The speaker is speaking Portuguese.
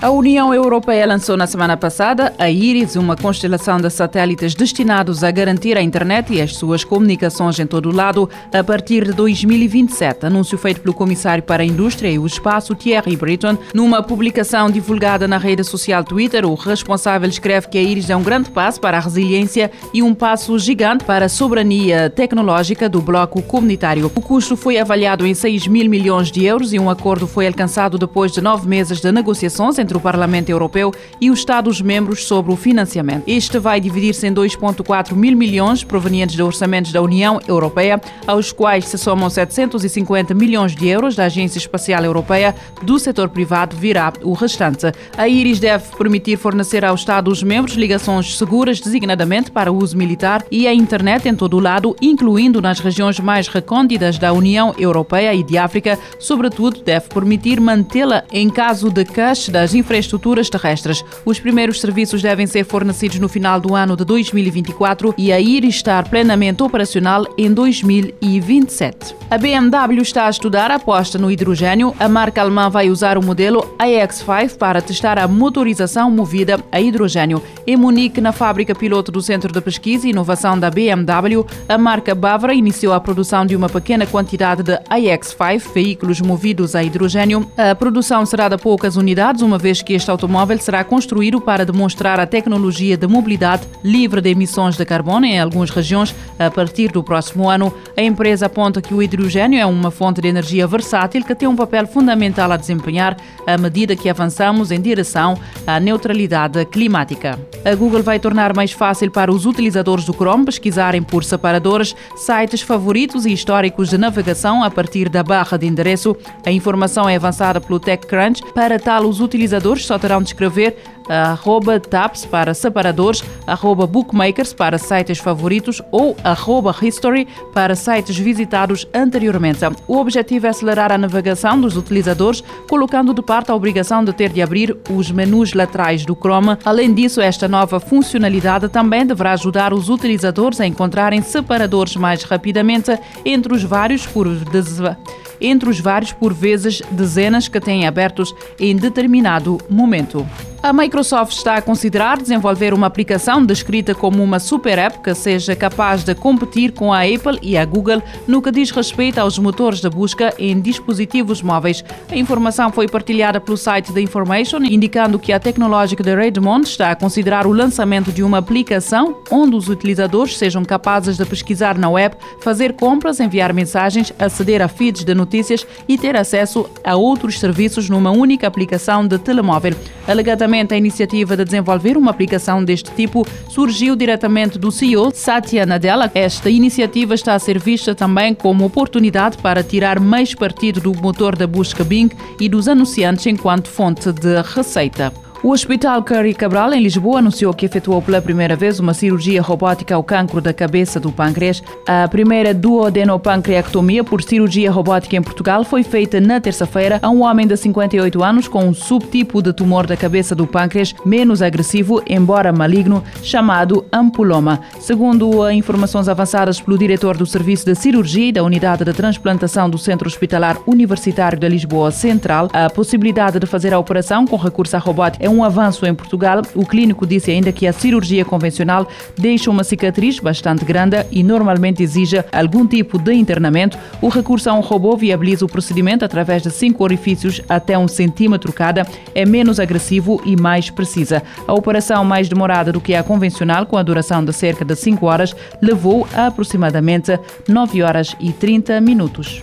A União Europeia lançou na semana passada a IRIS, uma constelação de satélites destinados a garantir a internet e as suas comunicações em todo o lado a partir de 2027. Anúncio feito pelo Comissário para a Indústria e o Espaço, Thierry Britton. Numa publicação divulgada na rede social Twitter, o responsável escreve que a IRIS é um grande passo para a resiliência e um passo gigante para a soberania tecnológica do bloco comunitário. O custo foi avaliado em 6 mil milhões de euros e um acordo foi alcançado depois de nove meses de negociações entre o Parlamento Europeu e os Estados-membros sobre o financiamento. Este vai dividir-se em 2,4 mil milhões provenientes de orçamentos da União Europeia, aos quais se somam 750 milhões de euros da Agência Espacial Europeia. Do setor privado virá o restante. A IRIS deve permitir fornecer aos Estados-membros ligações seguras, designadamente para uso militar, e a internet em todo o lado, incluindo nas regiões mais recônditas da União Europeia e de África. Sobretudo, deve permitir mantê-la em caso de cache das infraestruturas terrestres. Os primeiros serviços devem ser fornecidos no final do ano de 2024 e a IRI estar plenamente operacional em 2027. A BMW está a estudar a aposta no hidrogênio. A marca alemã vai usar o modelo iX5 para testar a motorização movida a hidrogênio. Em Munique, na fábrica piloto do Centro de Pesquisa e Inovação da BMW, a marca Bavara iniciou a produção de uma pequena quantidade de iX5, veículos movidos a hidrogênio. A produção será de poucas unidades, uma vez vez que este automóvel será construído para demonstrar a tecnologia de mobilidade livre de emissões de carbono em algumas regiões a partir do próximo ano. A empresa aponta que o hidrogênio é uma fonte de energia versátil que tem um papel fundamental a desempenhar à medida que avançamos em direção à neutralidade climática. A Google vai tornar mais fácil para os utilizadores do Chrome pesquisarem por separadores, sites favoritos e históricos de navegação a partir da barra de endereço. A informação é avançada pelo TechCrunch. Para tal, os utilizadores utilizadores só terão de escrever arroba taps para separadores, arroba bookmakers para sites favoritos ou arroba history para sites visitados anteriormente. O objetivo é acelerar a navegação dos utilizadores, colocando de parte a obrigação de ter de abrir os menus laterais do Chrome. Além disso, esta nova funcionalidade também deverá ajudar os utilizadores a encontrarem separadores mais rapidamente entre os vários por entre os vários, por vezes, dezenas que têm abertos em determinado momento. A Microsoft está a considerar desenvolver uma aplicação descrita como uma super app que seja capaz de competir com a Apple e a Google no que diz respeito aos motores de busca em dispositivos móveis. A informação foi partilhada pelo site da Information, indicando que a tecnológica de Redmond está a considerar o lançamento de uma aplicação onde os utilizadores sejam capazes de pesquisar na web, fazer compras, enviar mensagens, aceder a feeds de notícias e ter acesso a outros serviços numa única aplicação de telemóvel. Alegadamente a iniciativa de desenvolver uma aplicação deste tipo surgiu diretamente do CEO Satya Nadella. Esta iniciativa está a ser vista também como oportunidade para tirar mais partido do motor da busca Bing e dos anunciantes enquanto fonte de receita. O Hospital Curry Cabral, em Lisboa, anunciou que efetuou pela primeira vez uma cirurgia robótica ao cancro da cabeça do pâncreas. A primeira duodenopancreactomia por cirurgia robótica em Portugal foi feita na terça-feira a um homem de 58 anos com um subtipo de tumor da cabeça do pâncreas menos agressivo, embora maligno, chamado ampuloma. Segundo informações avançadas pelo diretor do Serviço de Cirurgia e da Unidade de Transplantação do Centro Hospitalar Universitário de Lisboa Central, a possibilidade de fazer a operação com recurso à robótica é um avanço em Portugal. O clínico disse ainda que a cirurgia convencional deixa uma cicatriz bastante grande e normalmente exige algum tipo de internamento. O recurso a um robô viabiliza o procedimento através de cinco orifícios até um centímetro cada. É menos agressivo e mais precisa. A operação mais demorada do que a convencional, com a duração de cerca de 5 horas, levou aproximadamente 9 horas e 30 minutos.